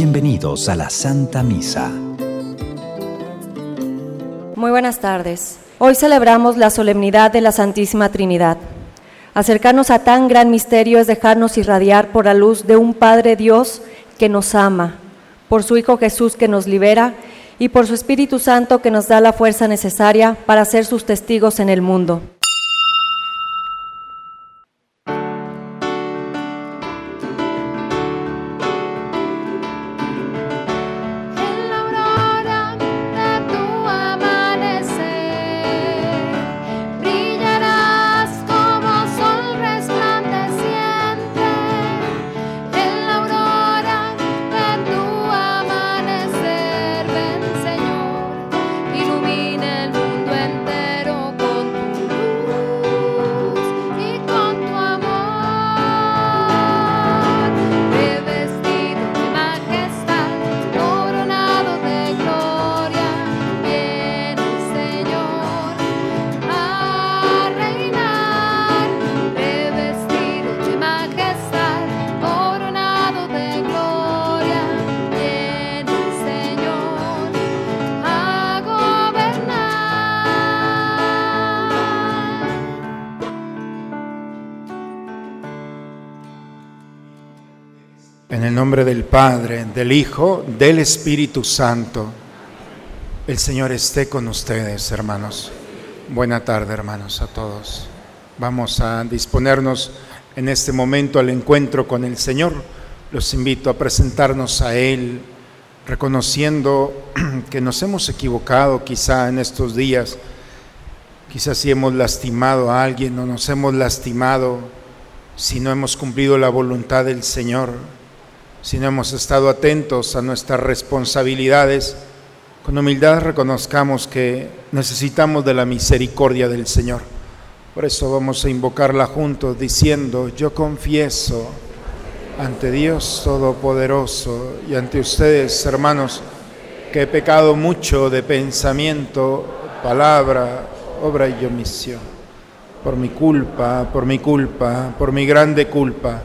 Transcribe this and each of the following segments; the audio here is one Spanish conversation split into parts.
Bienvenidos a la Santa Misa. Muy buenas tardes. Hoy celebramos la solemnidad de la Santísima Trinidad. Acercarnos a tan gran misterio es dejarnos irradiar por la luz de un Padre Dios que nos ama, por su Hijo Jesús que nos libera y por su Espíritu Santo que nos da la fuerza necesaria para ser sus testigos en el mundo. Padre, del Hijo, del Espíritu Santo. El Señor esté con ustedes, hermanos. Buena tarde, hermanos, a todos. Vamos a disponernos en este momento al encuentro con el Señor. Los invito a presentarnos a Él, reconociendo que nos hemos equivocado quizá en estos días. Quizás si hemos lastimado a alguien o nos hemos lastimado si no hemos cumplido la voluntad del Señor si no hemos estado atentos a nuestras responsabilidades, con humildad reconozcamos que necesitamos de la misericordia del Señor. Por eso vamos a invocarla juntos diciendo, yo confieso ante Dios Todopoderoso y ante ustedes, hermanos, que he pecado mucho de pensamiento, palabra, obra y omisión. Por mi culpa, por mi culpa, por mi grande culpa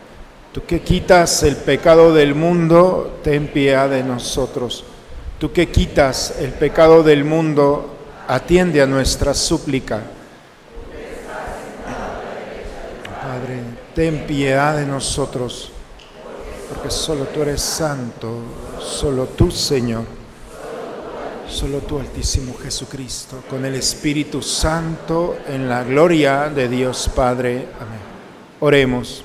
Tú que quitas el pecado del mundo, ten piedad de nosotros. Tú que quitas el pecado del mundo, atiende a nuestra súplica. Padre, ten piedad de nosotros, porque solo tú eres santo, solo tú, Señor, solo tú, Altísimo Jesucristo, con el Espíritu Santo, en la gloria de Dios Padre. Amén. Oremos.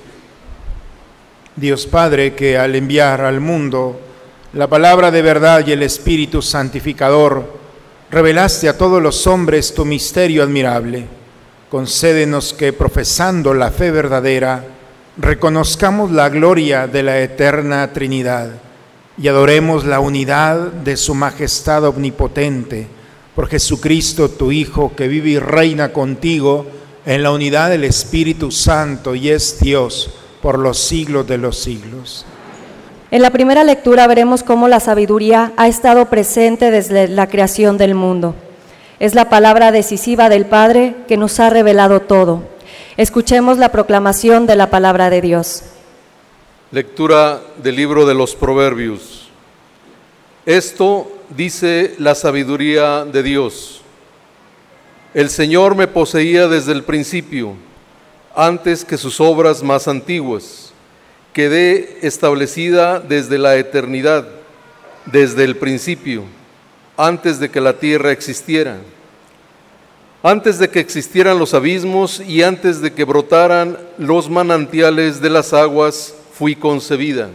Dios Padre, que al enviar al mundo la palabra de verdad y el Espíritu santificador, revelaste a todos los hombres tu misterio admirable. Concédenos que, profesando la fe verdadera, reconozcamos la gloria de la eterna Trinidad y adoremos la unidad de su majestad omnipotente, por Jesucristo, tu Hijo, que vive y reina contigo en la unidad del Espíritu Santo y es Dios por los siglos de los siglos. En la primera lectura veremos cómo la sabiduría ha estado presente desde la creación del mundo. Es la palabra decisiva del Padre que nos ha revelado todo. Escuchemos la proclamación de la palabra de Dios. Lectura del libro de los Proverbios. Esto dice la sabiduría de Dios. El Señor me poseía desde el principio antes que sus obras más antiguas. Quedé establecida desde la eternidad, desde el principio, antes de que la tierra existiera, antes de que existieran los abismos y antes de que brotaran los manantiales de las aguas, fui concebida.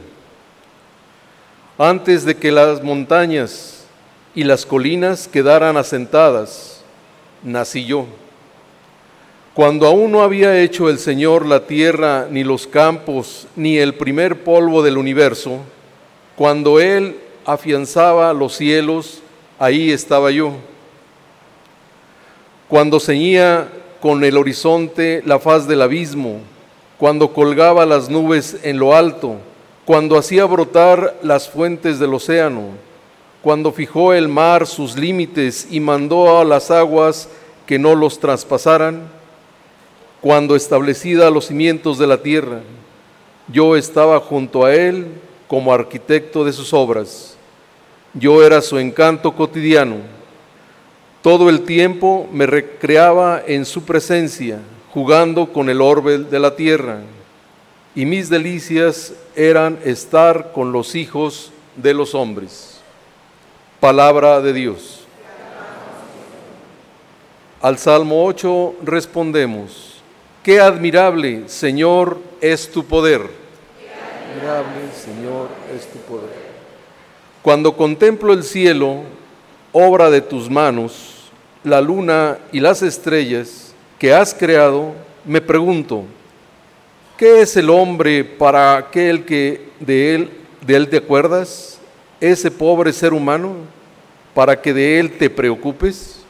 Antes de que las montañas y las colinas quedaran asentadas, nací yo cuando aún no había hecho el Señor la tierra, ni los campos, ni el primer polvo del universo, cuando Él afianzaba los cielos, ahí estaba yo. Cuando ceñía con el horizonte la faz del abismo, cuando colgaba las nubes en lo alto, cuando hacía brotar las fuentes del océano, cuando fijó el mar sus límites y mandó a las aguas que no los traspasaran, cuando establecida los cimientos de la tierra, yo estaba junto a él como arquitecto de sus obras. Yo era su encanto cotidiano. Todo el tiempo me recreaba en su presencia, jugando con el orbe de la tierra. Y mis delicias eran estar con los hijos de los hombres. Palabra de Dios. Al Salmo 8 respondemos. Qué admirable, Señor, es tu poder. Qué admirable, Señor, es tu poder. Cuando contemplo el cielo, obra de tus manos, la luna y las estrellas que has creado, me pregunto, ¿qué es el hombre para aquel que de él, de él te acuerdas? Ese pobre ser humano, para que de él te preocupes.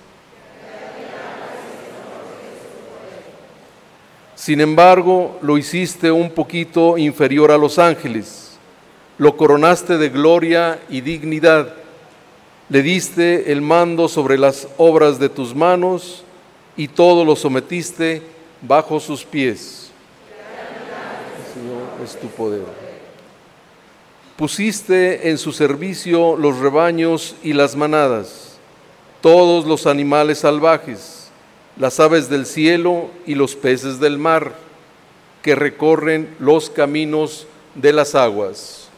Sin embargo, lo hiciste un poquito inferior a los ángeles, lo coronaste de gloria y dignidad, le diste el mando sobre las obras de tus manos y todo lo sometiste bajo sus pies. Señor, es tu poder. Pusiste en su servicio los rebaños y las manadas, todos los animales salvajes las aves del cielo y los peces del mar, que recorren los caminos de las aguas.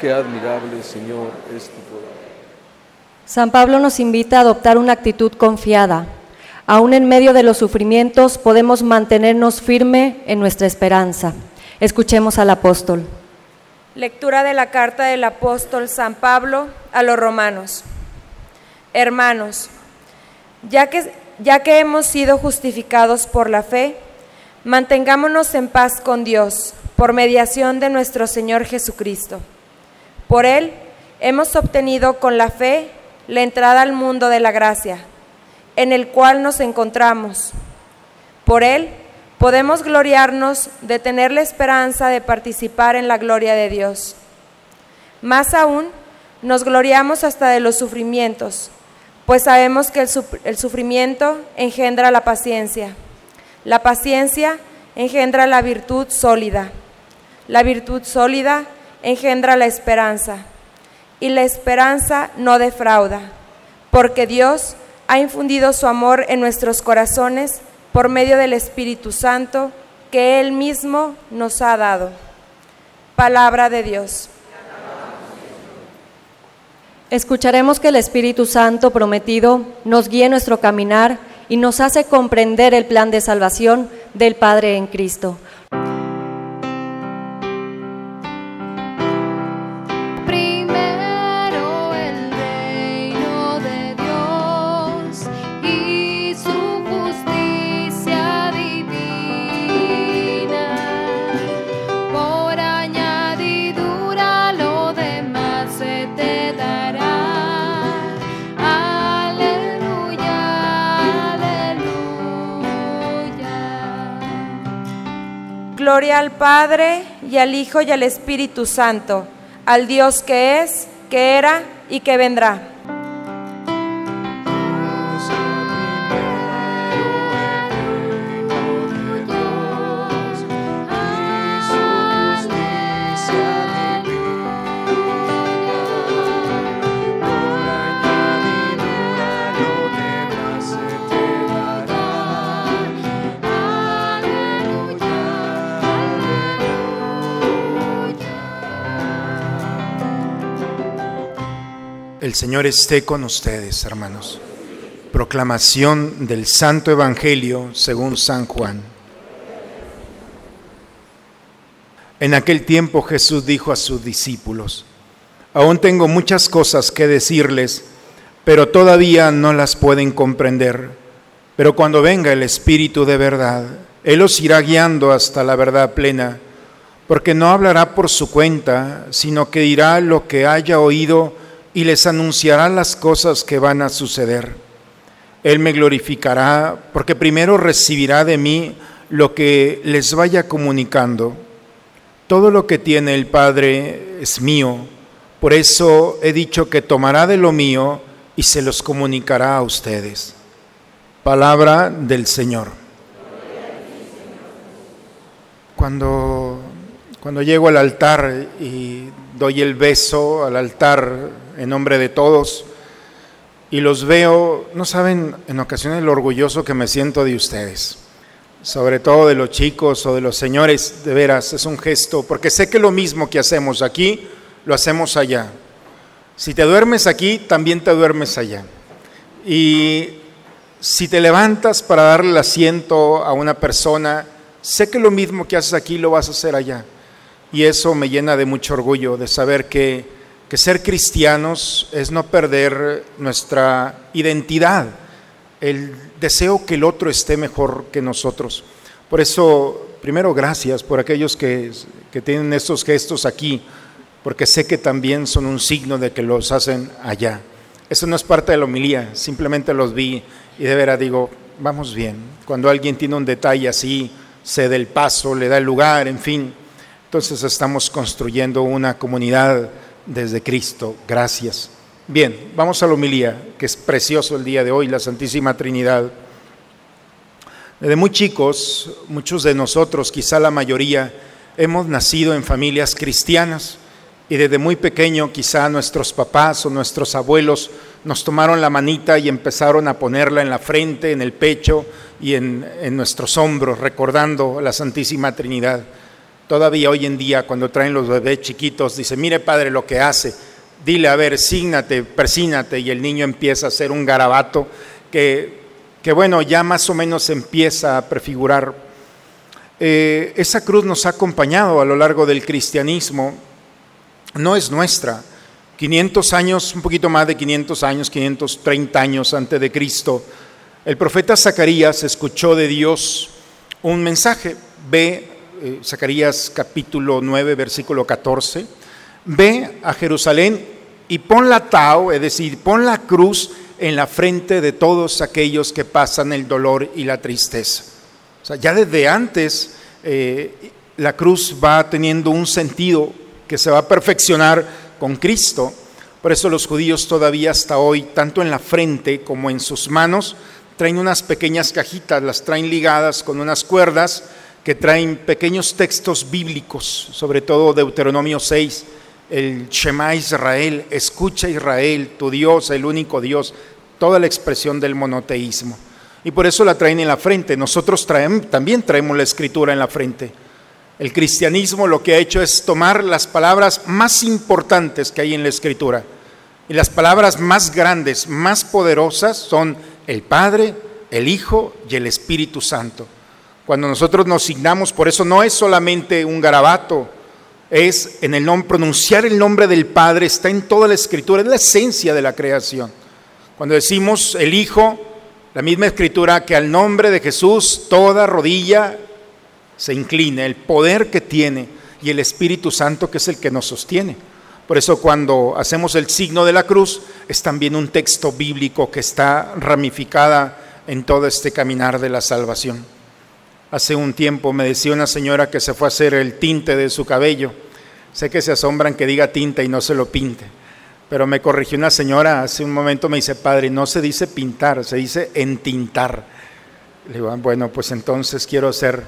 Qué admirable, Señor, es tu poder. San Pablo nos invita a adoptar una actitud confiada. Aún en medio de los sufrimientos podemos mantenernos firme en nuestra esperanza. Escuchemos al apóstol. Lectura de la carta del apóstol San Pablo a los romanos. Hermanos, ya que ya que hemos sido justificados por la fe, mantengámonos en paz con Dios por mediación de nuestro Señor Jesucristo. Por Él hemos obtenido con la fe la entrada al mundo de la gracia, en el cual nos encontramos. Por Él podemos gloriarnos de tener la esperanza de participar en la gloria de Dios. Más aún, nos gloriamos hasta de los sufrimientos pues sabemos que el, sufrimiento engendra la paciencia. La paciencia engendra la virtud sólida. La virtud sólida engendra la esperanza. Y la esperanza no defrauda, porque Dios ha infundido su amor en nuestros corazones por medio del Espíritu Santo que Él mismo nos ha dado. Palabra de Dios. Escucharemos que el Espíritu Santo prometido nos guíe nuestro caminar y nos hace comprender el plan de salvación del Padre en Cristo. Gloria al Padre y al Hijo y al Espíritu Santo, al Dios que es, que era y que vendrá. El Señor esté con ustedes, hermanos. Proclamación del Santo Evangelio según San Juan. En aquel tiempo Jesús dijo a sus discípulos, aún tengo muchas cosas que decirles, pero todavía no las pueden comprender. Pero cuando venga el Espíritu de verdad, Él os irá guiando hasta la verdad plena, porque no hablará por su cuenta, sino que dirá lo que haya oído y les anunciará las cosas que van a suceder. Él me glorificará porque primero recibirá de mí lo que les vaya comunicando. Todo lo que tiene el Padre es mío, por eso he dicho que tomará de lo mío y se los comunicará a ustedes. Palabra del Señor. Cuando, cuando llego al altar y doy el beso al altar en nombre de todos y los veo, no saben en ocasiones lo orgulloso que me siento de ustedes, sobre todo de los chicos o de los señores, de veras, es un gesto, porque sé que lo mismo que hacemos aquí, lo hacemos allá. Si te duermes aquí, también te duermes allá. Y si te levantas para darle el asiento a una persona, sé que lo mismo que haces aquí lo vas a hacer allá. Y eso me llena de mucho orgullo de saber que, que ser cristianos es no perder nuestra identidad, el deseo que el otro esté mejor que nosotros. Por eso, primero, gracias por aquellos que, que tienen estos gestos aquí, porque sé que también son un signo de que los hacen allá. Eso no es parte de la homilía, simplemente los vi y de veras digo, vamos bien. Cuando alguien tiene un detalle así, se da el paso, le da el lugar, en fin. Entonces estamos construyendo una comunidad desde Cristo. Gracias. Bien, vamos a la homilía, que es precioso el día de hoy, la Santísima Trinidad. Desde muy chicos, muchos de nosotros, quizá la mayoría, hemos nacido en familias cristianas y desde muy pequeño quizá nuestros papás o nuestros abuelos nos tomaron la manita y empezaron a ponerla en la frente, en el pecho y en, en nuestros hombros, recordando la Santísima Trinidad. Todavía hoy en día, cuando traen los bebés chiquitos, dice, mire padre lo que hace, dile, a ver, sígnate, persínate, y el niño empieza a hacer un garabato que, que bueno, ya más o menos empieza a prefigurar. Eh, esa cruz nos ha acompañado a lo largo del cristianismo, no es nuestra. 500 años, un poquito más de 500 años, 530 años antes de Cristo, el profeta Zacarías escuchó de Dios un mensaje, ve eh, Zacarías capítulo 9, versículo 14, ve a Jerusalén y pon la tao, es decir, pon la cruz en la frente de todos aquellos que pasan el dolor y la tristeza. O sea, ya desde antes eh, la cruz va teniendo un sentido que se va a perfeccionar con Cristo. Por eso los judíos todavía hasta hoy, tanto en la frente como en sus manos, traen unas pequeñas cajitas, las traen ligadas con unas cuerdas que traen pequeños textos bíblicos, sobre todo Deuteronomio 6, el Shema Israel, escucha Israel, tu Dios, el único Dios, toda la expresión del monoteísmo. Y por eso la traen en la frente. Nosotros traemos, también traemos la escritura en la frente. El cristianismo lo que ha hecho es tomar las palabras más importantes que hay en la escritura. Y las palabras más grandes, más poderosas son el Padre, el Hijo y el Espíritu Santo. Cuando nosotros nos signamos, por eso no es solamente un garabato, es en el nombre, pronunciar el nombre del Padre está en toda la escritura, es la esencia de la creación. Cuando decimos el Hijo, la misma escritura que al nombre de Jesús toda rodilla se incline, el poder que tiene y el Espíritu Santo que es el que nos sostiene. Por eso cuando hacemos el signo de la cruz es también un texto bíblico que está ramificada en todo este caminar de la salvación. Hace un tiempo me decía una señora que se fue a hacer el tinte de su cabello. Sé que se asombran que diga tinta y no se lo pinte. Pero me corrigió una señora hace un momento, me dice, padre, no se dice pintar, se dice entintar. Le digo, ah, bueno, pues entonces quiero hacer.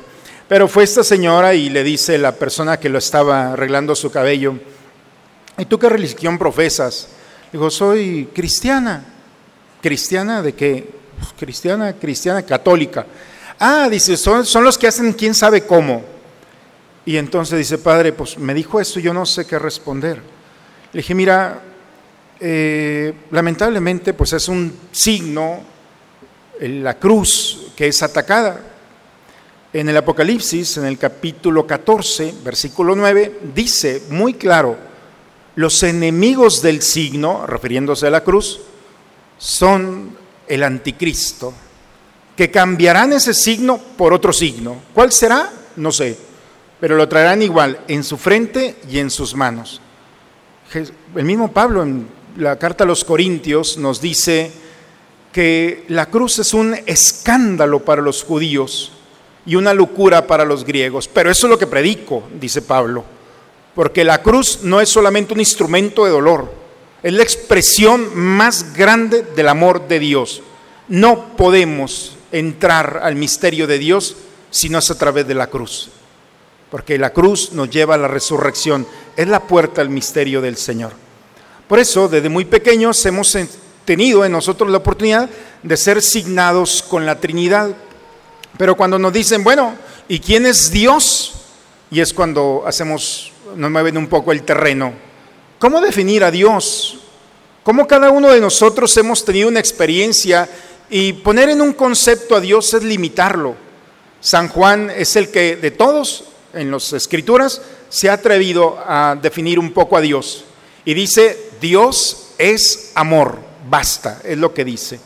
Pero fue esta señora y le dice la persona que lo estaba arreglando su cabello, ¿y tú qué religión profesas? Digo, soy cristiana. ¿Cristiana de qué? Pues, cristiana, cristiana católica. Ah, dice, son, son los que hacen quién sabe cómo. Y entonces dice, padre, pues me dijo esto, yo no sé qué responder. Le dije, mira, eh, lamentablemente pues es un signo, la cruz que es atacada. En el Apocalipsis, en el capítulo 14, versículo 9, dice muy claro, los enemigos del signo, refiriéndose a la cruz, son el anticristo, que cambiarán ese signo por otro signo. ¿Cuál será? No sé, pero lo traerán igual en su frente y en sus manos. El mismo Pablo en la carta a los Corintios nos dice que la cruz es un escándalo para los judíos y una locura para los griegos, pero eso es lo que predico, dice Pablo, porque la cruz no es solamente un instrumento de dolor, es la expresión más grande del amor de Dios. No podemos entrar al misterio de Dios si no es a través de la cruz, porque la cruz nos lleva a la resurrección, es la puerta al misterio del Señor. Por eso, desde muy pequeños hemos tenido en nosotros la oportunidad de ser signados con la Trinidad. Pero cuando nos dicen, bueno, ¿y quién es Dios? Y es cuando hacemos, nos mueven un poco el terreno. ¿Cómo definir a Dios? ¿Cómo cada uno de nosotros hemos tenido una experiencia y poner en un concepto a Dios es limitarlo? San Juan es el que de todos en las escrituras se ha atrevido a definir un poco a Dios. Y dice, Dios es amor, basta, es lo que dice.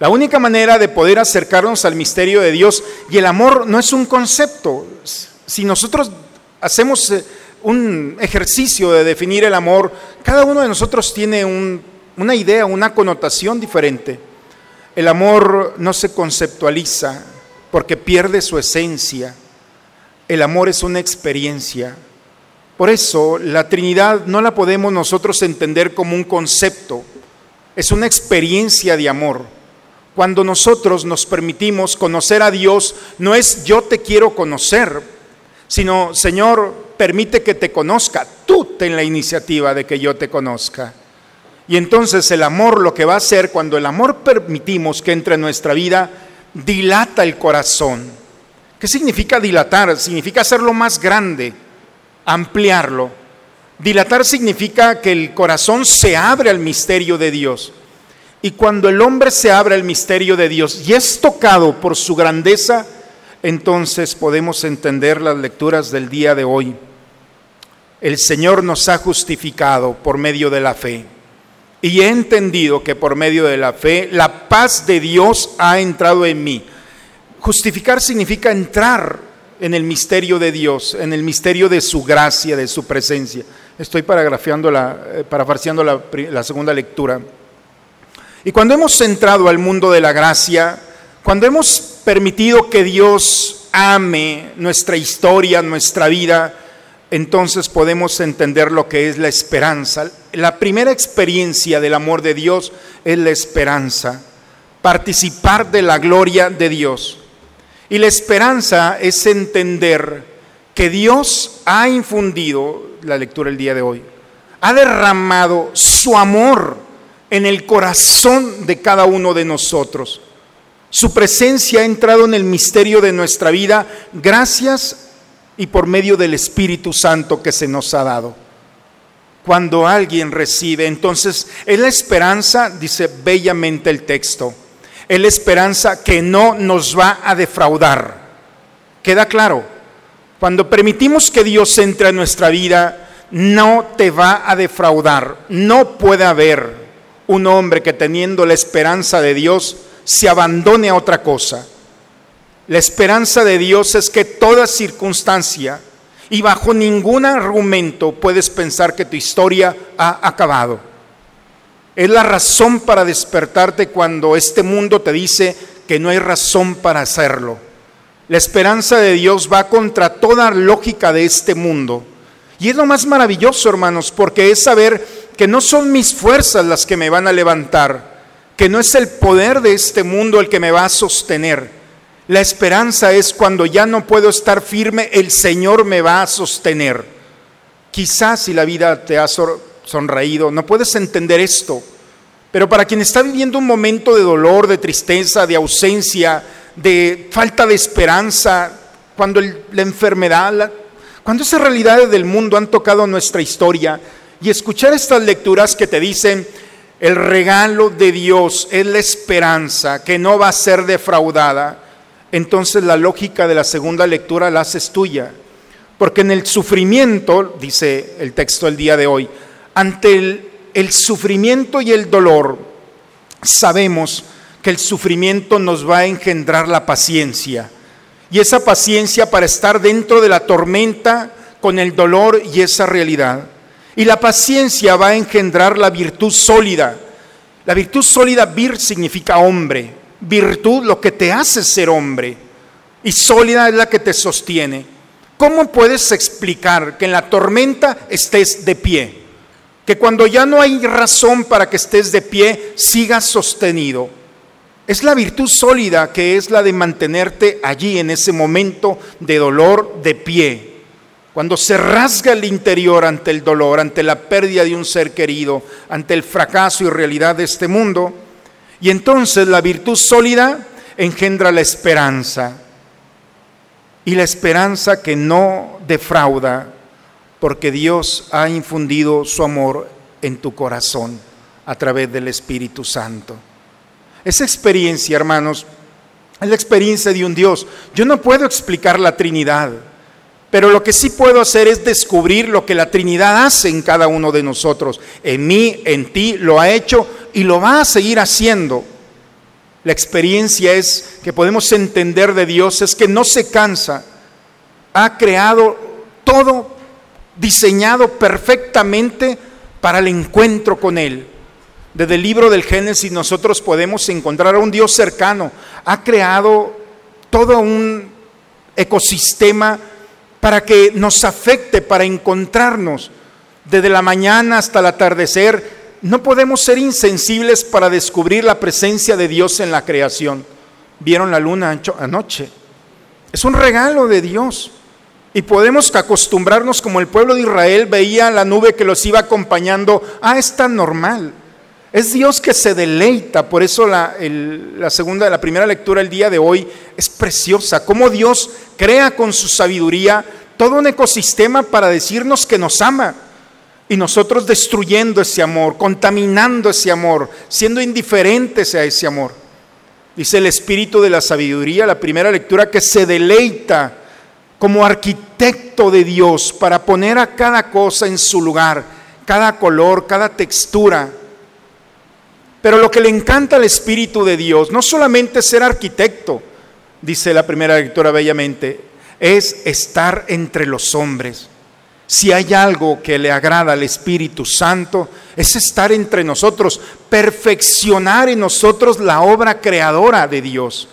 La única manera de poder acercarnos al misterio de Dios, y el amor no es un concepto, si nosotros hacemos eh, un ejercicio de definir el amor, cada uno de nosotros tiene una idea, una connotación diferente. El amor no se conceptualiza porque pierde su esencia. El amor es una experiencia. Por eso la Trinidad no la podemos nosotros entender como un concepto, es una experiencia de amor. Cuando nosotros nos permitimos conocer a Dios, no es yo te quiero conocer, sino Señor, permite que te conozca, tú ten la iniciativa de que yo te conozca. Y entonces el amor lo que va a hacer, cuando el amor permitimos que entre en nuestra vida, dilata el corazón. ¿Qué significa dilatar? Significa hacerlo más grande ampliarlo. Dilatar significa que el corazón se abre al misterio de Dios. Y cuando el hombre se abre al misterio de Dios y es tocado por su grandeza, entonces podemos entender las lecturas del día de hoy. El Señor nos ha justificado por medio de la fe. Y he entendido que por medio de la fe la paz de Dios ha entrado en mí. Justificar significa entrar en el misterio de Dios, en el misterio de su gracia, de su presencia. Estoy paragrafiando la, eh, la segunda lectura. Y cuando hemos entrado al mundo de la gracia, cuando hemos permitido que Dios ame nuestra historia, nuestra vida, entonces podemos entender lo que es la esperanza. La primera experiencia del amor de Dios es la esperanza, participar de la gloria de Dios. Y la esperanza es entender que Dios ha infundido, la lectura el día de hoy, ha derramado su amor en el corazón de cada uno de nosotros. Su presencia ha entrado en el misterio de nuestra vida gracias y por medio del Espíritu Santo que se nos ha dado. Cuando alguien recibe, entonces es la esperanza, dice bellamente el texto, es la esperanza que no nos va a defraudar. ¿Queda claro? Cuando permitimos que Dios entre en nuestra vida, no te va a defraudar. No puede haber un hombre que teniendo la esperanza de Dios se abandone a otra cosa. La esperanza de Dios es que toda circunstancia y bajo ningún argumento puedes pensar que tu historia ha acabado. Es la razón para despertarte cuando este mundo te dice que no hay razón para hacerlo. La esperanza de Dios va contra toda lógica de este mundo. Y es lo más maravilloso, hermanos, porque es saber que no son mis fuerzas las que me van a levantar, que no es el poder de este mundo el que me va a sostener. La esperanza es cuando ya no puedo estar firme, el Señor me va a sostener. Quizás si la vida te ha sonreído, no puedes entender esto, pero para quien está viviendo un momento de dolor, de tristeza, de ausencia, de falta de esperanza, cuando la enfermedad, cuando esas realidades del mundo han tocado nuestra historia, y escuchar estas lecturas que te dicen, el regalo de Dios es la esperanza que no va a ser defraudada, entonces la lógica de la segunda lectura la haces tuya. Porque en el sufrimiento, dice el texto el día de hoy, ante el, el sufrimiento y el dolor, sabemos que el sufrimiento nos va a engendrar la paciencia. Y esa paciencia para estar dentro de la tormenta con el dolor y esa realidad. Y la paciencia va a engendrar la virtud sólida. La virtud sólida, vir significa hombre. Virtud lo que te hace ser hombre. Y sólida es la que te sostiene. ¿Cómo puedes explicar que en la tormenta estés de pie? Que cuando ya no hay razón para que estés de pie, sigas sostenido. Es la virtud sólida que es la de mantenerte allí en ese momento de dolor de pie. Cuando se rasga el interior ante el dolor, ante la pérdida de un ser querido, ante el fracaso y realidad de este mundo. Y entonces la virtud sólida engendra la esperanza. Y la esperanza que no defrauda, porque Dios ha infundido su amor en tu corazón a través del Espíritu Santo. Esa experiencia, hermanos, es la experiencia de un Dios. Yo no puedo explicar la Trinidad, pero lo que sí puedo hacer es descubrir lo que la Trinidad hace en cada uno de nosotros. En mí, en ti, lo ha hecho y lo va a seguir haciendo. La experiencia es que podemos entender de Dios es que no se cansa. Ha creado todo diseñado perfectamente para el encuentro con Él. Desde el libro del Génesis nosotros podemos encontrar a un Dios cercano. Ha creado todo un ecosistema para que nos afecte, para encontrarnos. Desde la mañana hasta el atardecer, no podemos ser insensibles para descubrir la presencia de Dios en la creación. ¿Vieron la luna anoche? Es un regalo de Dios. Y podemos acostumbrarnos como el pueblo de Israel veía la nube que los iba acompañando. Ah, es tan normal. Es Dios que se deleita, por eso la, segunda, la primera lectura el día de hoy es preciosa. Cómo Dios crea con su sabiduría todo un ecosistema para decirnos que nos ama. Y nosotros destruyendo ese amor, contaminando ese amor, siendo indiferentes a ese amor. Dice el espíritu de la sabiduría, la primera lectura, que se deleita como arquitecto de Dios para poner a cada cosa en su lugar, cada color, cada textura pero lo que le encanta al Espíritu de Dios, no solamente ser arquitecto, dice la primera lectura bellamente, es estar entre los hombres. Si hay algo que le agrada al Espíritu Santo, es estar entre nosotros, perfeccionar en nosotros la obra creadora de Dios.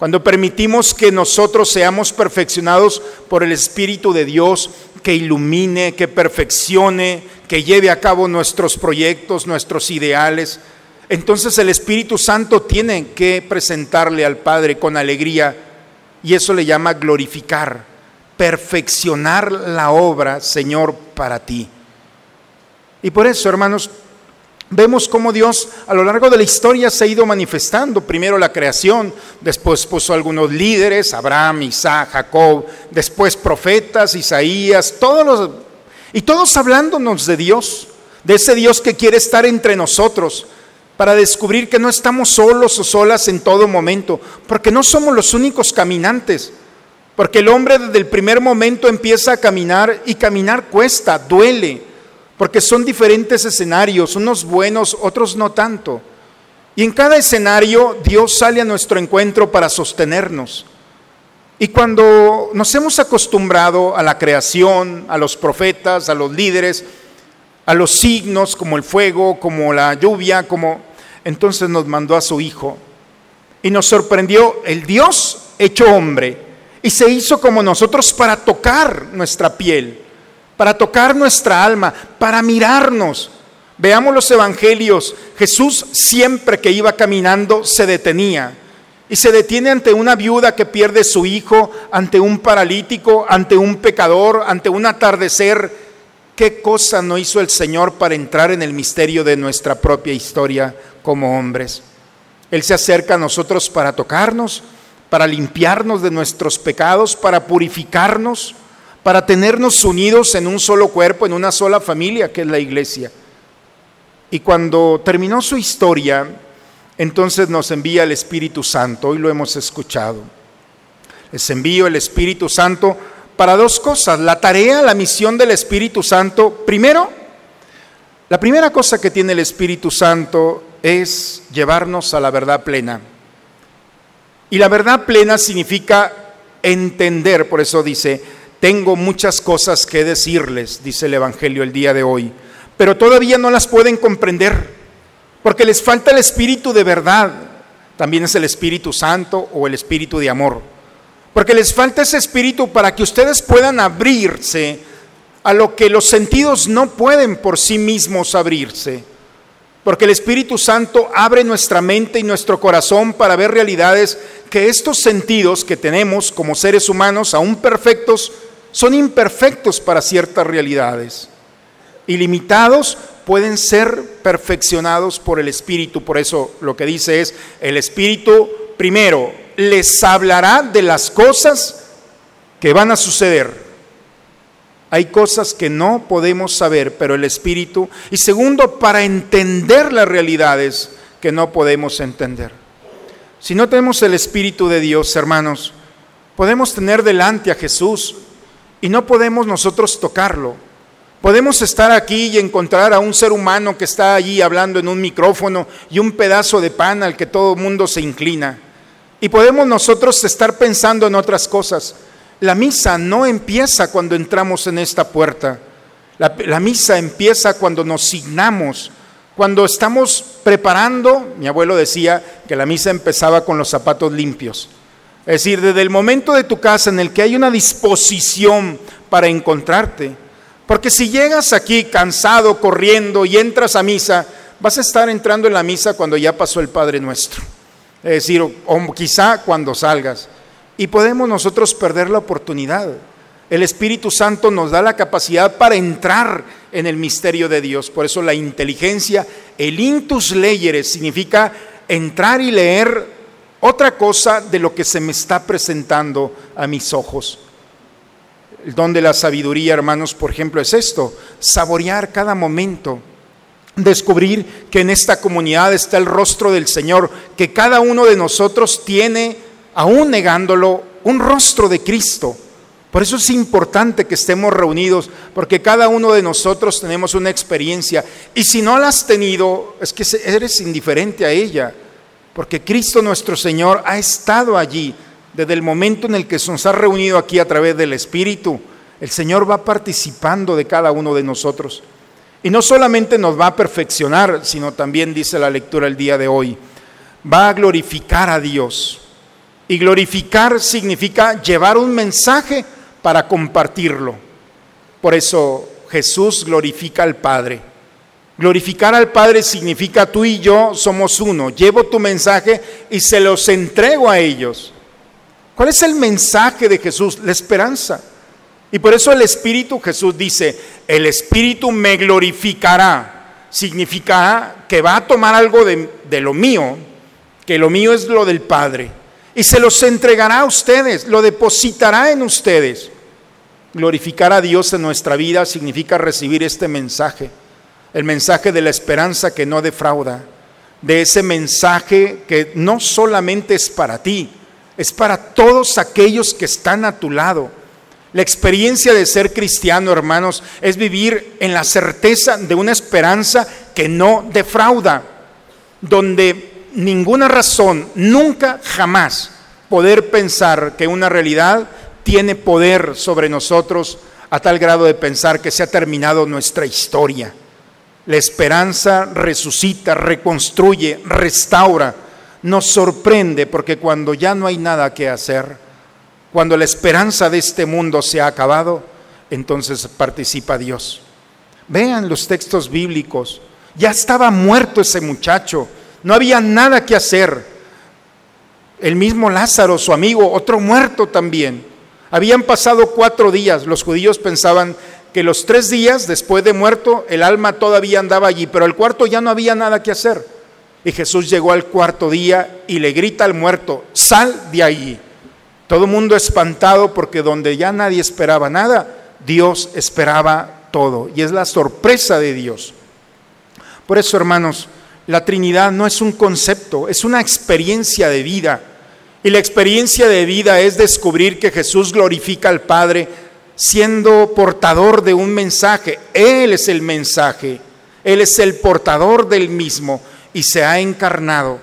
Cuando permitimos que nosotros seamos perfeccionados por el Espíritu de Dios, que ilumine, que perfeccione, que lleve a cabo nuestros proyectos, nuestros ideales, entonces el Espíritu Santo tiene que presentarle al Padre con alegría y eso le llama glorificar, perfeccionar la obra, Señor, para ti. Y por eso, hermanos, vemos cómo Dios a lo largo de la historia se ha ido manifestando. Primero la creación, después puso algunos líderes, Abraham, Isaac, Jacob, después profetas, Isaías, todos los... Y todos hablándonos de Dios, de ese Dios que quiere estar entre nosotros, para descubrir que no estamos solos o solas en todo momento, porque no somos los únicos caminantes, porque el hombre desde el primer momento empieza a caminar y caminar cuesta, duele, porque son diferentes escenarios, unos buenos, otros no tanto. Y en cada escenario Dios sale a nuestro encuentro para sostenernos. Y cuando nos hemos acostumbrado a la creación, a los profetas, a los líderes, a los signos como el fuego, como la lluvia, como entonces nos mandó a su Hijo y nos sorprendió el Dios hecho hombre, y se hizo como nosotros para tocar nuestra piel, para tocar nuestra alma, para mirarnos. Veamos los evangelios. Jesús siempre que iba caminando se detenía y se detiene ante una viuda que pierde su hijo, ante un paralítico, ante un pecador, ante un atardecer. ¿Qué cosa no hizo el Señor para entrar en el misterio de nuestra propia historia como hombres? Él se acerca a nosotros para tocarnos, para limpiarnos de nuestros pecados, para purificarnos, para tenernos unidos en un solo cuerpo, en una sola familia que es la iglesia. Y cuando terminó su historia, entonces nos envía el Espíritu Santo, hoy lo hemos escuchado. Les envío el Espíritu Santo para dos cosas. La tarea, la misión del Espíritu Santo, primero, la primera cosa que tiene el Espíritu Santo es llevarnos a la verdad plena. Y la verdad plena significa entender, por eso dice, tengo muchas cosas que decirles, dice el Evangelio el día de hoy, pero todavía no las pueden comprender, porque les falta el espíritu de verdad, también es el Espíritu Santo o el Espíritu de amor, porque les falta ese espíritu para que ustedes puedan abrirse a lo que los sentidos no pueden por sí mismos abrirse. Porque el Espíritu Santo abre nuestra mente y nuestro corazón para ver realidades que estos sentidos que tenemos como seres humanos, aún perfectos, son imperfectos para ciertas realidades. Ilimitados pueden ser perfeccionados por el Espíritu. Por eso lo que dice es, el Espíritu primero les hablará de las cosas que van a suceder hay cosas que no podemos saber, pero el Espíritu. Y segundo, para entender las realidades que no podemos entender. Si no tenemos el Espíritu de Dios, hermanos, podemos tener delante a Jesús y no podemos nosotros tocarlo. Podemos estar aquí y encontrar a un ser humano que está allí hablando en un micrófono y un pedazo de pan al que todo el mundo se inclina. Y podemos nosotros estar pensando en otras cosas. La misa no empieza cuando entramos en esta puerta. La, misa empieza cuando nos signamos, cuando estamos preparando. Mi abuelo decía que la misa empezaba con los zapatos limpios. Es decir, desde el momento de tu casa en el que hay una disposición para encontrarte. Porque si llegas aquí cansado, corriendo y entras a misa, vas a estar entrando en la misa cuando ya pasó el Padre Nuestro. Es decir, o quizá cuando salgas. Y podemos nosotros perder la oportunidad. El Espíritu Santo nos da la capacidad para entrar en el misterio de Dios. Por eso la inteligencia, el intus leyeres, significa entrar y leer otra cosa de lo que se me está presentando a mis ojos. El don de la sabiduría, hermanos, por ejemplo, es esto, saborear cada momento, descubrir que en esta comunidad está el rostro del Señor, que cada uno de nosotros tiene aún negándolo, un rostro de Cristo. Por eso es importante que estemos reunidos, porque cada uno de nosotros tenemos una experiencia. Y si no la has tenido, es que eres indiferente a ella, porque Cristo nuestro Señor ha estado allí desde el momento en el que nos ha reunido aquí a través del Espíritu. El Señor va participando de cada uno de nosotros. Y no solamente nos va a perfeccionar, sino también, dice la lectura el día de hoy, va a glorificar a Dios. Y glorificar significa llevar un mensaje para compartirlo. Por eso Jesús glorifica al Padre. Glorificar al Padre significa tú y yo somos uno. Llevo tu mensaje y se los entrego a ellos. ¿Cuál es el mensaje de Jesús? La esperanza. Y por eso el Espíritu, Jesús dice, el Espíritu me glorificará. Significará que va a tomar algo de lo mío, que lo mío es lo del Padre y se los entregará a ustedes, lo depositará en ustedes. Glorificar a Dios en nuestra vida significa recibir este mensaje, el mensaje de la esperanza que no defrauda, de ese mensaje que no solamente es para ti, es para todos aquellos que están a tu lado. La experiencia de ser cristiano, hermanos, es vivir en la certeza de una esperanza que no defrauda, donde ninguna razón, nunca, jamás, poder pensar que una realidad tiene poder sobre nosotros a tal grado de pensar que se ha terminado nuestra historia. La esperanza resucita, reconstruye, restaura, nos sorprende porque cuando ya no hay nada que hacer, Cuando la esperanza de este mundo se ha acabado, entonces participa Dios. Vean los textos bíblicos. Ya estaba muerto ese muchacho. No había nada que hacer. El mismo Lázaro, su amigo, otro muerto también. Habían pasado cuatro días. Los judíos pensaban que los tres días después de muerto el alma todavía andaba allí, pero el cuarto ya no había nada que hacer. Y Jesús llegó al cuarto día y le grita al muerto, sal de allí. Todo mundo espantado porque donde ya nadie esperaba nada, Dios esperaba todo. Y es la sorpresa de Dios. Por eso, hermanos, la Trinidad no es un concepto, es una experiencia de vida. Y la experiencia de vida es descubrir que Jesús glorifica al Padre siendo portador de un mensaje. Él es el mensaje, Él es el portador del mismo y se ha encarnado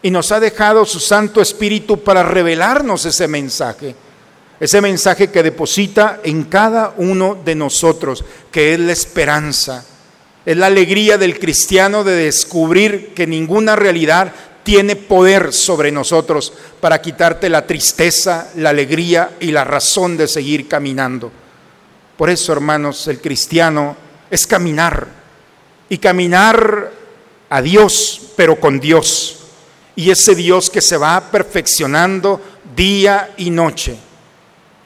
y nos ha dejado su Santo Espíritu para revelarnos ese mensaje. Ese mensaje que deposita en cada uno de nosotros, que es la esperanza. Es la alegría del cristiano de descubrir que ninguna realidad tiene poder sobre nosotros para quitarte la tristeza, la alegría y la razón de seguir caminando. Por eso, hermanos, el cristiano es caminar y caminar a Dios, pero con Dios. Y ese Dios que se va perfeccionando día y noche.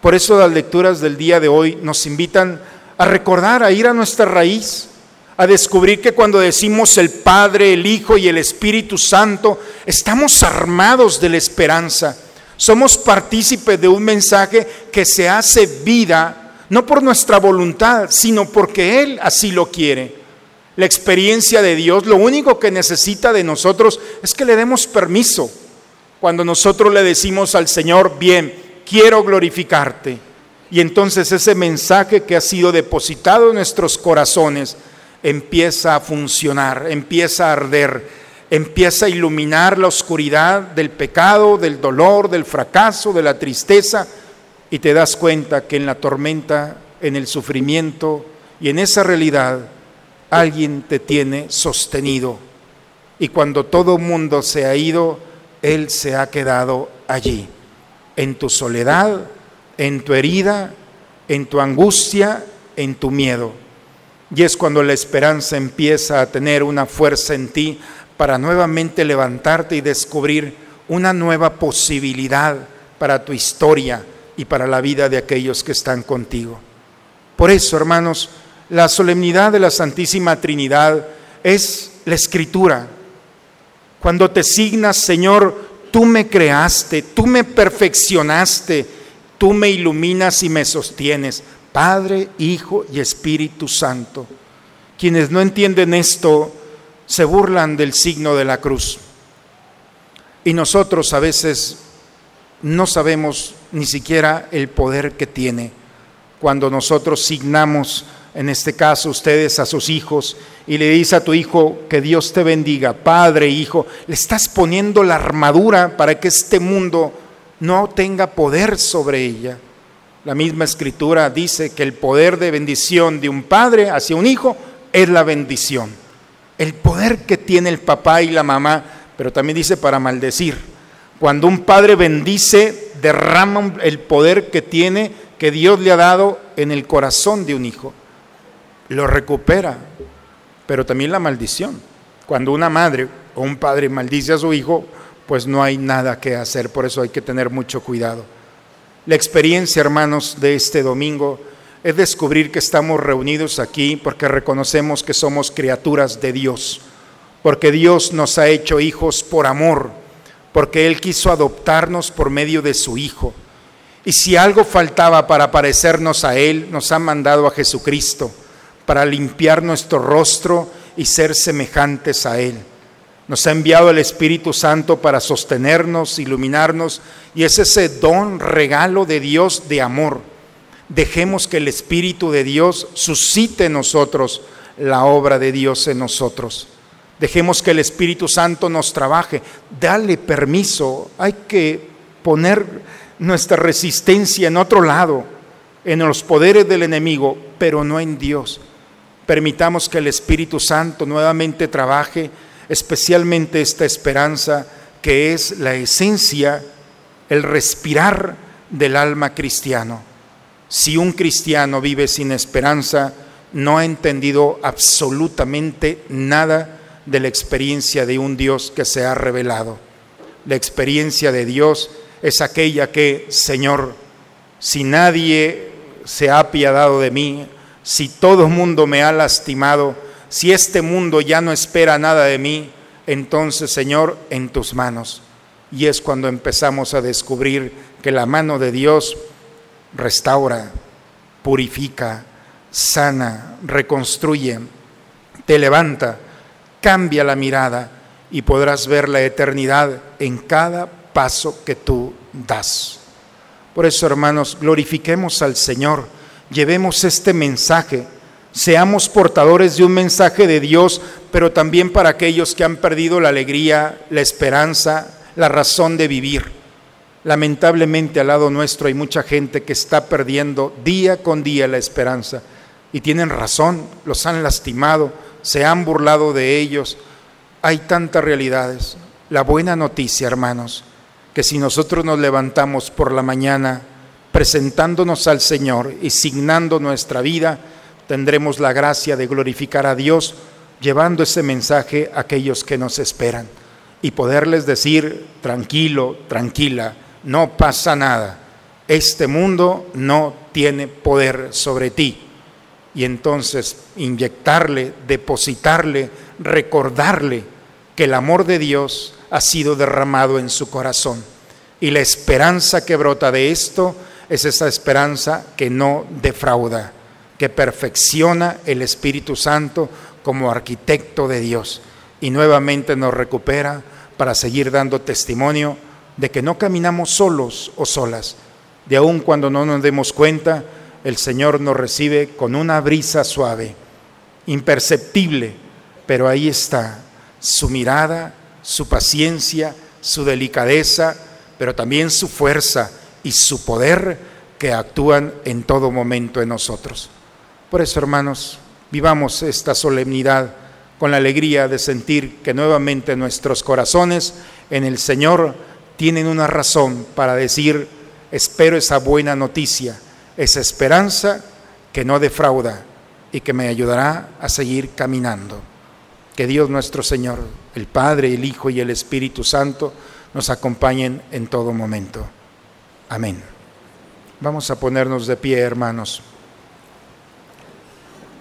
Por eso las lecturas del día de hoy nos invitan a recordar, a ir a nuestra raíz, a descubrir que cuando decimos el Padre, el Hijo y el Espíritu Santo, estamos armados de la esperanza. Somos partícipes de un mensaje que se hace vida, no por nuestra voluntad, sino porque Él así lo quiere. La experiencia de Dios, lo único que necesita de nosotros es que le demos permiso. Cuando nosotros le decimos al Señor, bien, quiero glorificarte. Y entonces ese mensaje que ha sido depositado en nuestros corazones empieza a funcionar, empieza a arder, empieza a iluminar la oscuridad del pecado, del dolor, del fracaso, de la tristeza, y te das cuenta que en la tormenta, en el sufrimiento y en esa realidad, alguien te tiene sostenido. Y cuando todo mundo se ha ido, Él se ha quedado allí en tu soledad, en tu herida, en tu angustia, en tu miedo. Y es cuando la esperanza empieza a tener una fuerza en ti para nuevamente levantarte y descubrir una nueva posibilidad para tu historia y para la vida de aquellos que están contigo. Por eso, hermanos, la solemnidad de la Santísima Trinidad es la escritura. Cuando te signas, Señor, tú me creaste, tú me perfeccionaste, tú me iluminas y me sostienes. Padre, Hijo y Espíritu Santo. Quienes no entienden esto se burlan del signo de la cruz. Y nosotros a veces no sabemos ni siquiera el poder que tiene cuando nosotros signamos, en este caso ustedes a sus hijos, y le dice a tu hijo que Dios te bendiga, padre, hijo, le estás poniendo la armadura para que este mundo no tenga poder sobre ella. La misma escritura dice que el poder de bendición de un padre hacia un hijo es la bendición. El poder que tiene el papá y la mamá, pero también dice para maldecir. Cuando un padre bendice, derrama el poder que tiene, que Dios le ha dado en el corazón de un hijo. Lo recupera, pero también la maldición. Cuando una madre o un padre maldice a su hijo, pues no hay nada que hacer, por eso hay que tener mucho cuidado. La experiencia, hermanos, de este domingo es descubrir que estamos reunidos aquí porque reconocemos que somos criaturas de Dios, porque Dios nos ha hecho hijos por amor, porque Él quiso adoptarnos por medio de su Hijo. Y si algo faltaba para parecernos a Él, nos ha mandado a Jesucristo para limpiar nuestro rostro y ser semejantes a Él. Nos ha enviado el Espíritu Santo para sostenernos, iluminarnos, y es ese don, regalo de Dios de amor. Dejemos que el Espíritu de Dios suscite en nosotros la obra de Dios en nosotros. Dejemos que el Espíritu Santo nos trabaje. Dale permiso. Hay que poner nuestra resistencia en otro lado, en los poderes del enemigo, pero no en Dios. Permitamos que el Espíritu Santo nuevamente trabaje especialmente esta esperanza que es la esencia, el respirar del alma cristiano. Si un cristiano vive sin esperanza, no ha entendido absolutamente nada de la experiencia de un Dios que se ha revelado. La experiencia de Dios es aquella que, Señor, si nadie se ha apiadado de mí, si todo el mundo me ha lastimado, si este mundo ya no espera nada de mí, entonces, Señor, en tus manos. Y es cuando empezamos a descubrir que la mano de Dios restaura, purifica, sana, reconstruye, te levanta, cambia la mirada y podrás ver la eternidad en cada paso que tú das. Por eso, hermanos, glorifiquemos al Señor, llevemos este mensaje, seamos portadores de un mensaje de Dios, pero también para aquellos que han perdido la alegría, la esperanza, la razón de vivir. Lamentablemente al lado nuestro hay mucha gente que está perdiendo día con día la esperanza y tienen razón, los han lastimado, se han burlado de ellos. Hay tantas realidades. La buena noticia, hermanos, que si nosotros nos levantamos por la mañana presentándonos al Señor y signando nuestra vida, tendremos la gracia de glorificar a Dios llevando ese mensaje a aquellos que nos esperan y poderles decir, tranquilo, tranquila, no pasa nada, este mundo no tiene poder sobre ti. Y entonces inyectarle, depositarle, recordarle que el amor de Dios ha sido derramado en su corazón. Y la esperanza que brota de esto es esa esperanza que no defrauda, que perfecciona el Espíritu Santo como arquitecto de Dios y nuevamente nos recupera para seguir dando testimonio de que no caminamos solos o solas, de aun cuando no nos demos cuenta, el Señor nos recibe con una brisa suave, imperceptible, pero ahí está su mirada, su paciencia, su delicadeza, pero también su fuerza y su poder que actúan en todo momento en nosotros. Por eso, hermanos, vivamos esta solemnidad con la alegría de sentir que nuevamente nuestros corazones en el Señor tienen una razón para decir, espero esa buena noticia, esa esperanza que no defrauda y que me ayudará a seguir caminando. Que Dios nuestro Señor, el Padre, el Hijo y el Espíritu Santo nos acompañen en todo momento. Amén. Vamos a ponernos de pie, hermanos.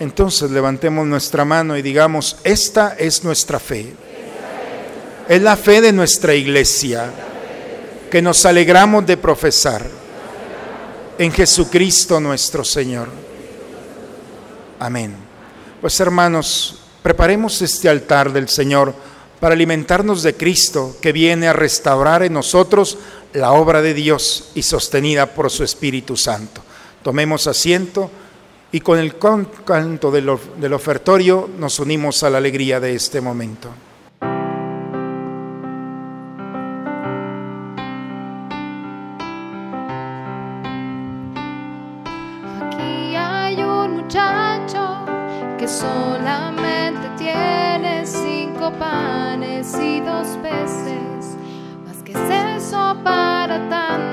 Entonces levantemos nuestra mano y digamos, esta es nuestra fe. Es la fe de nuestra iglesia que nos alegramos de profesar en Jesucristo nuestro Señor. Amén. Pues hermanos, preparemos este altar del Señor para alimentarnos de Cristo que viene a restaurar en nosotros la obra de Dios y sostenida por su Espíritu Santo. Tomemos asiento y con el canto del, ofertorio nos unimos a la alegría de este momento. Aquí hay un muchacho que solamente tiene cinco panes y dos peces, más que es eso para tanta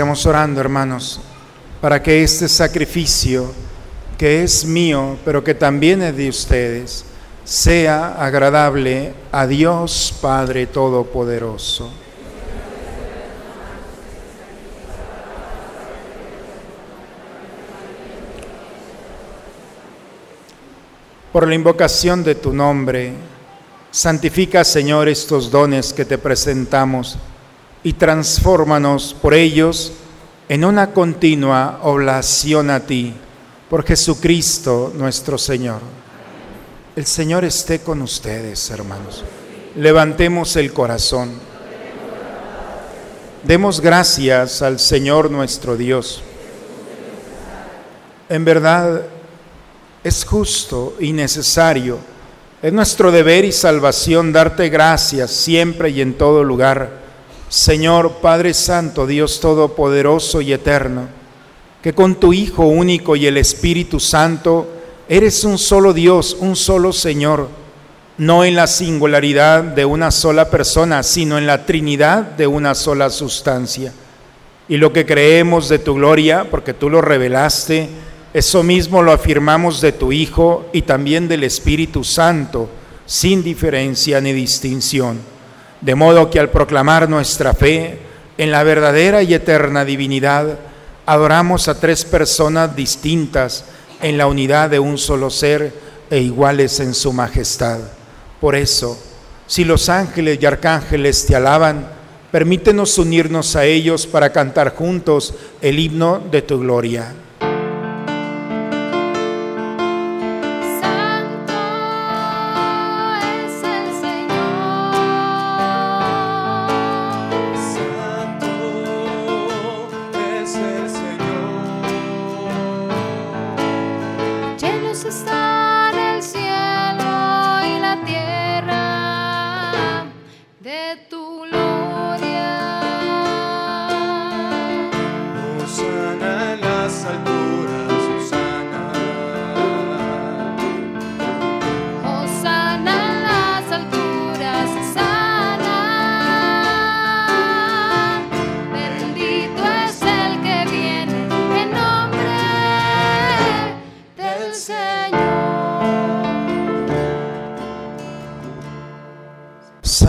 Sigamos orando, hermanos, para que este sacrificio, que es mío, pero que también es de ustedes, sea agradable a Dios Padre Todopoderoso. Por la invocación de tu nombre, santifica, Señor, estos dones que te presentamos y transfórmanos por ellos en una continua oblación a ti, por Jesucristo nuestro Señor. El Señor esté con ustedes, hermanos. Levantemos el corazón. Demos gracias al Señor nuestro Dios. En verdad, es justo y necesario, es nuestro deber y salvación darte gracias siempre y en todo lugar Señor Padre Santo, Dios Todopoderoso y Eterno, que con tu Hijo único y el Espíritu Santo eres un solo Dios, un solo Señor, no en la singularidad de una sola persona, sino en la Trinidad de una sola sustancia. Y lo que creemos de tu gloria, porque tú lo revelaste, eso mismo lo afirmamos de tu Hijo y también del Espíritu Santo, sin diferencia ni distinción. De modo que al proclamar nuestra fe en la verdadera y eterna divinidad, adoramos a tres personas distintas en la unidad de un solo ser e iguales en su majestad. Por eso, si los ángeles y arcángeles te alaban, permítenos unirnos a ellos para cantar juntos el himno de tu gloria.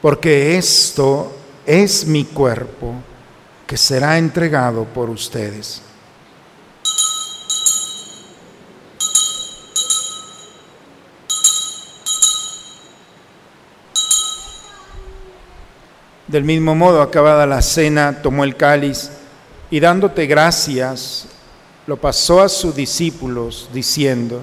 porque esto es mi cuerpo que será entregado por ustedes. Del mismo modo, acabada la cena, tomó el cáliz y dándote gracias, lo pasó a sus discípulos, diciendo,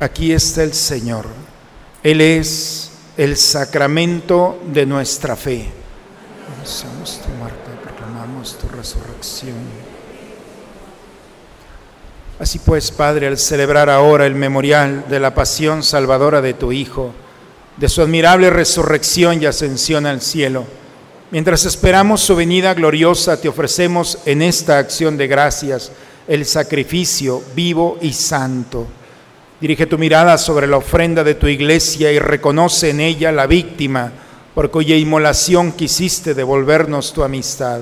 Aquí está el Señor. Él es el sacramento de nuestra fe. Anunciamos tu muerte, proclamamos tu resurrección. Así pues, Padre, al celebrar ahora el memorial de la pasión salvadora de tu Hijo, de su admirable resurrección y ascensión al cielo, mientras esperamos su venida gloriosa, te ofrecemos en esta acción de gracias el sacrificio vivo y santo. Dirige tu mirada sobre la ofrenda de tu iglesia y reconoce en ella la víctima por cuya inmolación quisiste devolvernos tu amistad,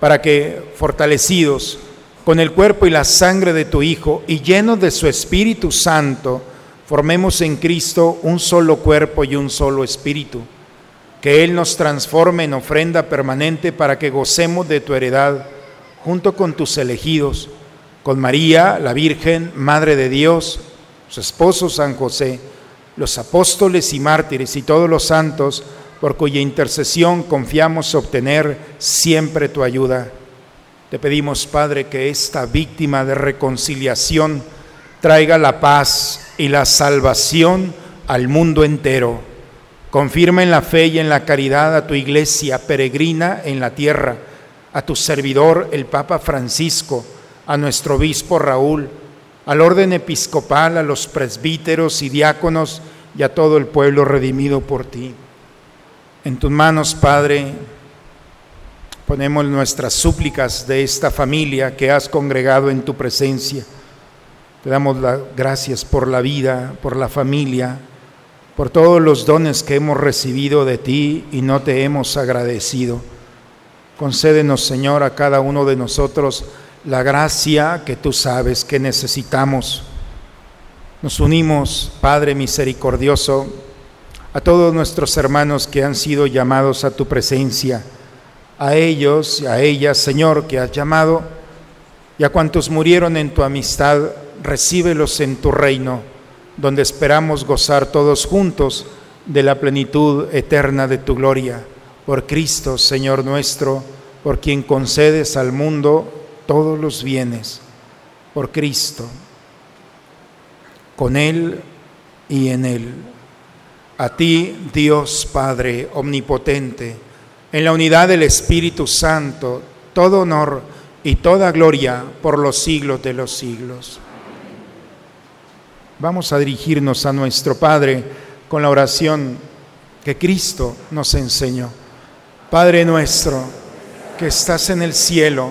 para que, fortalecidos con el cuerpo y la sangre de tu Hijo y llenos de su Espíritu Santo, formemos en Cristo un solo cuerpo y un solo espíritu. Que Él nos transforme en ofrenda permanente para que gocemos de tu heredad junto con tus elegidos, con María, la Virgen, Madre de Dios, su esposo San José, los apóstoles y mártires y todos los santos, por cuya intercesión confiamos obtener siempre tu ayuda. Te pedimos, Padre, que esta víctima de reconciliación traiga la paz y la salvación al mundo entero. Confirma en la fe y en la caridad a tu iglesia peregrina en la tierra, a tu servidor, el Papa Francisco, a nuestro obispo Raúl, al orden episcopal, a los presbíteros y diáconos y a todo el pueblo redimido por ti. En tus manos, Padre, ponemos nuestras súplicas de esta familia que has congregado en tu presencia. Te damos las gracias por la vida, por la familia, por todos los dones que hemos recibido de ti y no te hemos agradecido. Concédenos, Señor, a cada uno de nosotros la gracia que tú sabes que necesitamos. Nos unimos, Padre misericordioso, a todos nuestros hermanos que han sido llamados a tu presencia, a ellos y a ellas, Señor, que has llamado, y a cuantos murieron en tu amistad, recíbelos en tu reino, donde esperamos gozar todos juntos de la plenitud eterna de tu gloria. Por Cristo, Señor nuestro, por quien concedes al mundo todos los bienes, por Cristo, con Él y en Él. A ti, Dios Padre Omnipotente, en la unidad del Espíritu Santo, todo honor y toda gloria por los siglos de los siglos. Vamos a dirigirnos a nuestro Padre con la oración que Cristo nos enseñó. Padre nuestro, que estás en el cielo,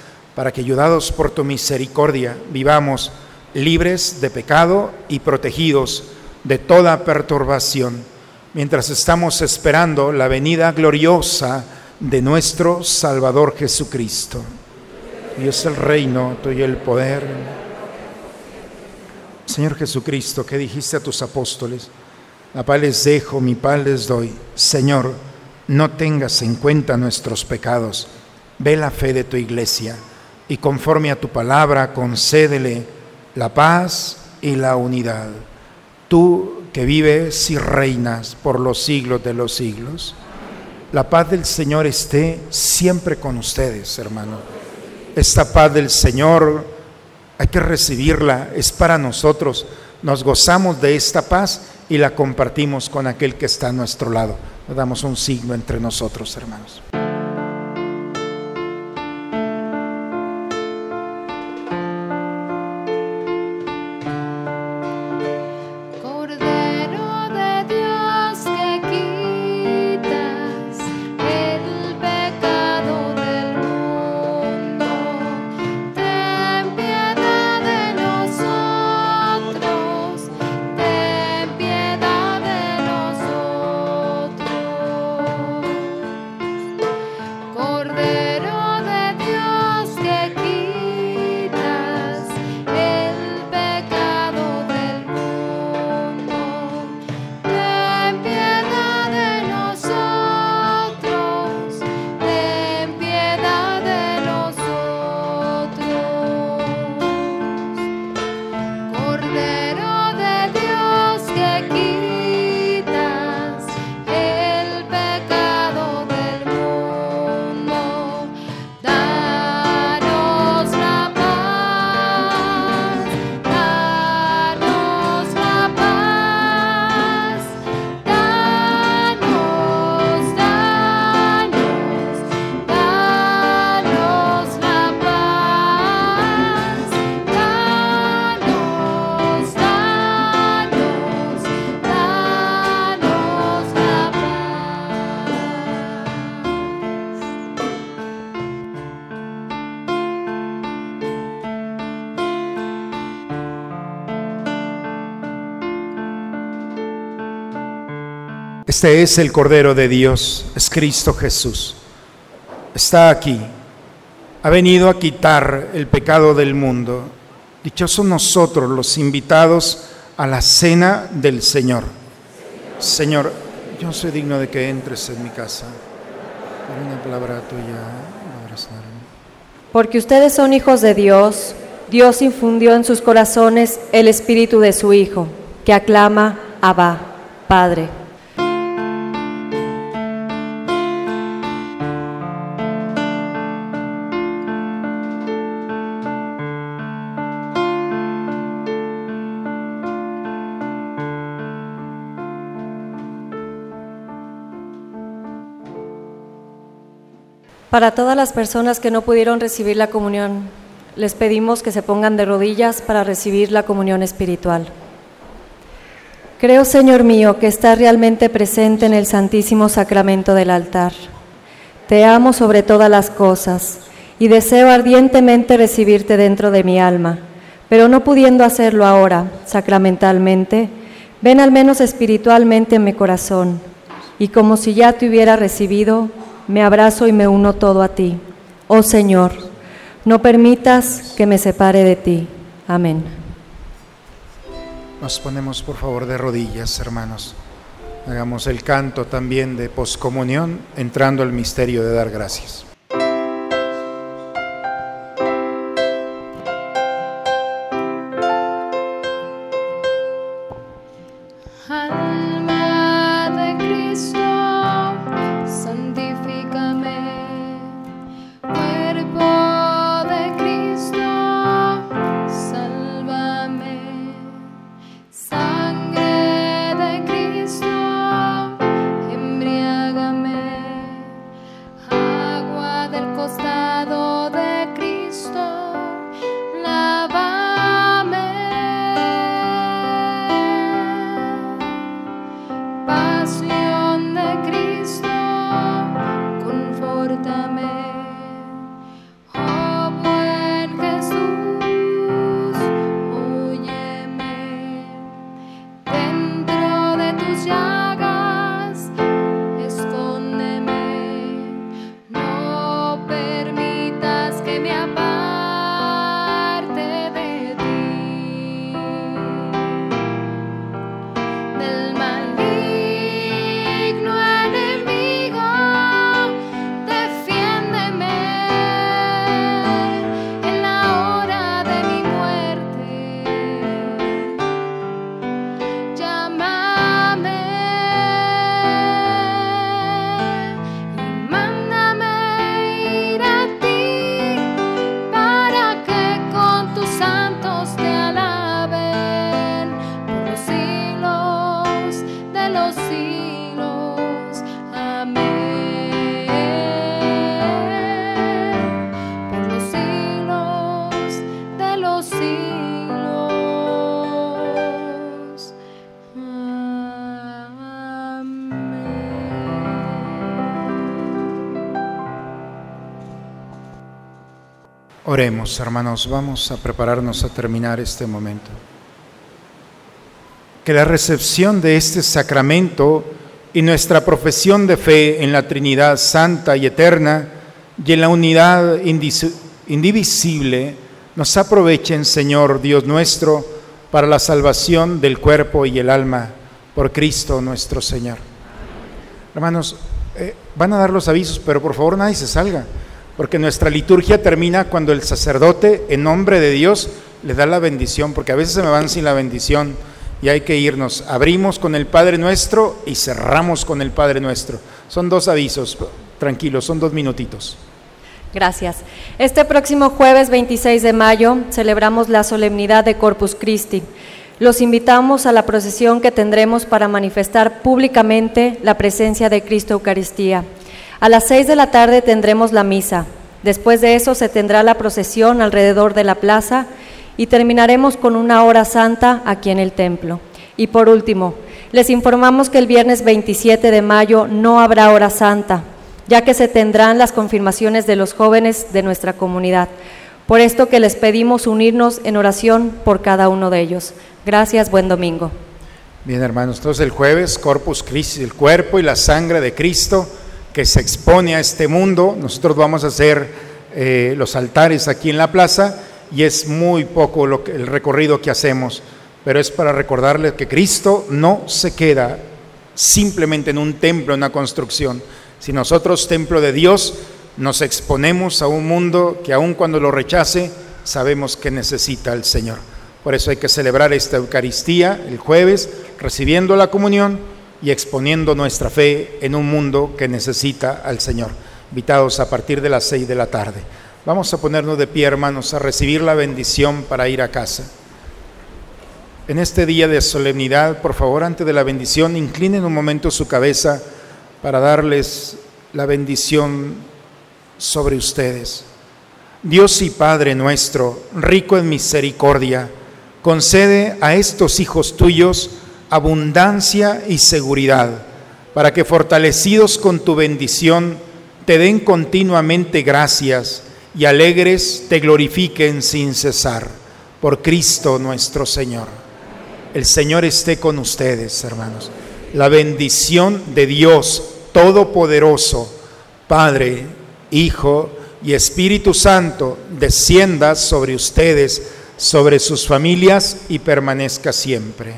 para que ayudados por tu misericordia vivamos libres de pecado y protegidos de toda perturbación, mientras estamos esperando la venida gloriosa de nuestro Salvador Jesucristo. Y es el reino, tuyo el poder. Señor Jesucristo, que dijiste a tus apóstoles, la paz les dejo, mi paz les doy. Señor, no tengas en cuenta nuestros pecados, ve la fe de tu iglesia y conforme a tu palabra concédele la paz y la unidad. Tú que vives y reinas por los siglos de los siglos, la paz del Señor esté siempre con ustedes, hermano. Esta paz del Señor hay que recibirla, es para nosotros. Nos gozamos de esta paz y la compartimos con aquel que está a nuestro lado. Damos un signo entre nosotros, hermanos. Este es el Cordero de Dios, es Cristo Jesús. Está aquí. Ha venido a quitar el pecado del mundo. Dichosos nosotros los invitados a la cena del Señor. Señor, yo soy digno de que entres en mi casa. Por una palabra tuya. Porque ustedes son hijos de Dios, Dios infundió en sus corazones el espíritu de su Hijo, que aclama Abba, Padre. Para todas las personas que no pudieron recibir la comunión, les pedimos que se pongan de rodillas para recibir la comunión espiritual. Creo, Señor mío, que estás realmente presente en el Santísimo Sacramento del altar. Te amo sobre todas las cosas y deseo ardientemente recibirte dentro de mi alma, pero no pudiendo hacerlo ahora, sacramentalmente, ven al menos espiritualmente en mi corazón y como si ya te hubiera recibido, me abrazo y me uno todo a ti. Oh Señor, no permitas que me separe de ti. Amén. Nos ponemos por favor de rodillas, hermanos. Hagamos el canto también de poscomunión, entrando al misterio de dar gracias. Oremos, hermanos, vamos a prepararnos a terminar este momento. Que la recepción de este sacramento y nuestra profesión de fe en la Trinidad Santa y Eterna y en la unidad indivisible nos aprovechen, Señor Dios nuestro, para la salvación del cuerpo y el alma por Cristo nuestro Señor. Hermanos, eh, van a dar los avisos, pero por favor nadie se salga, porque nuestra liturgia termina cuando el sacerdote, en nombre de Dios, le da la bendición, porque a veces se me van sin la bendición y hay que irnos. Abrimos con el Padre Nuestro y cerramos con el Padre Nuestro. Son dos avisos, tranquilos, son dos minutitos. Gracias. Este próximo jueves 26 de mayo celebramos la solemnidad de Corpus Christi. Los invitamos a la procesión que tendremos para manifestar públicamente la presencia de Cristo Eucaristía. A las seis de la tarde tendremos la misa. Después de eso se tendrá la procesión alrededor de la plaza y terminaremos con una hora santa aquí en el templo. Y por último, les informamos que el viernes 27 de mayo no habrá hora santa, ya que se tendrán las confirmaciones de los jóvenes de nuestra comunidad. Por esto que les pedimos unirnos en oración por cada uno de ellos. Gracias, buen domingo. Bien, hermanos, entonces el jueves, Corpus Christi, el cuerpo y la sangre de Cristo que se expone a este mundo. Nosotros vamos a hacer eh, los altares aquí en la plaza y es muy poco lo que- el recorrido que hacemos, pero es para recordarles que Cristo no se queda simplemente en un templo, en una construcción. Si nosotros, templo de Dios, nos exponemos a un mundo que aun cuando lo rechace, sabemos que necesita al Señor. Por eso hay que celebrar esta Eucaristía el jueves, recibiendo la comunión y exponiendo nuestra fe en un mundo que necesita al Señor. Invitados a partir de las seis de la tarde. Vamos a ponernos de pie, hermanos, a recibir la bendición para ir a casa. En este día de solemnidad, por favor, antes de la bendición, inclinen un momento su cabeza para darles la bendición sobre ustedes. Dios y Padre nuestro, rico en misericordia, concede a estos hijos tuyos abundancia y seguridad, para que fortalecidos con tu bendición, te den continuamente gracias y alegres te glorifiquen sin cesar. Por Cristo nuestro Señor. El Señor esté con ustedes, hermanos. La bendición de Dios Todopoderoso, Padre, Hijo y Espíritu Santo, descienda sobre ustedes, sobre sus familias y permanezca siempre.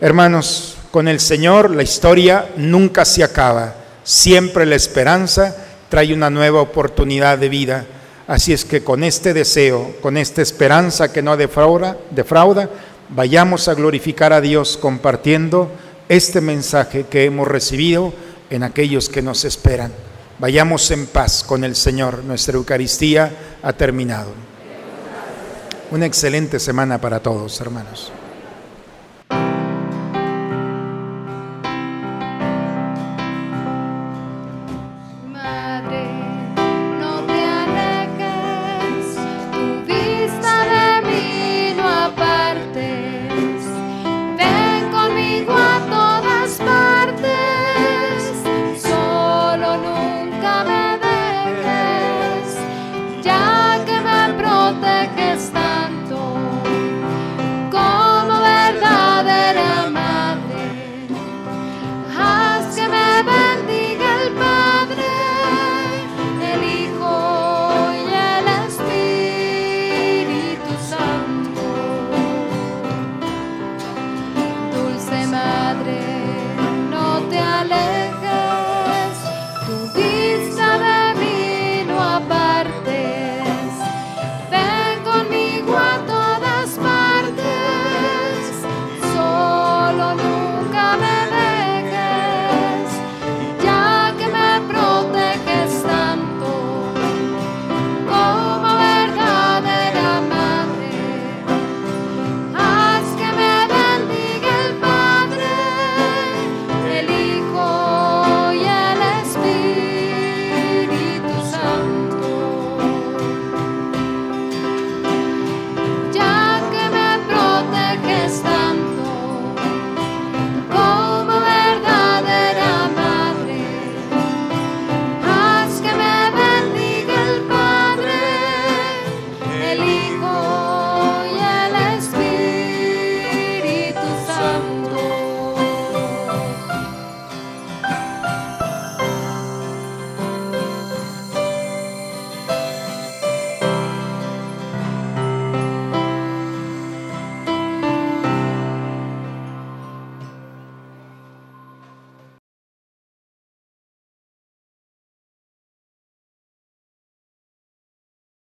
Hermanos, con el Señor la historia nunca se acaba. Siempre la esperanza trae una nueva oportunidad de vida. Así es que con este deseo, con esta esperanza que no defrauda, defrauda, vayamos a glorificar a Dios compartiendo este mensaje que hemos recibido en aquellos que nos esperan. Vayamos en paz con el Señor. Nuestra Eucaristía ha terminado. Una excelente semana para todos, hermanos.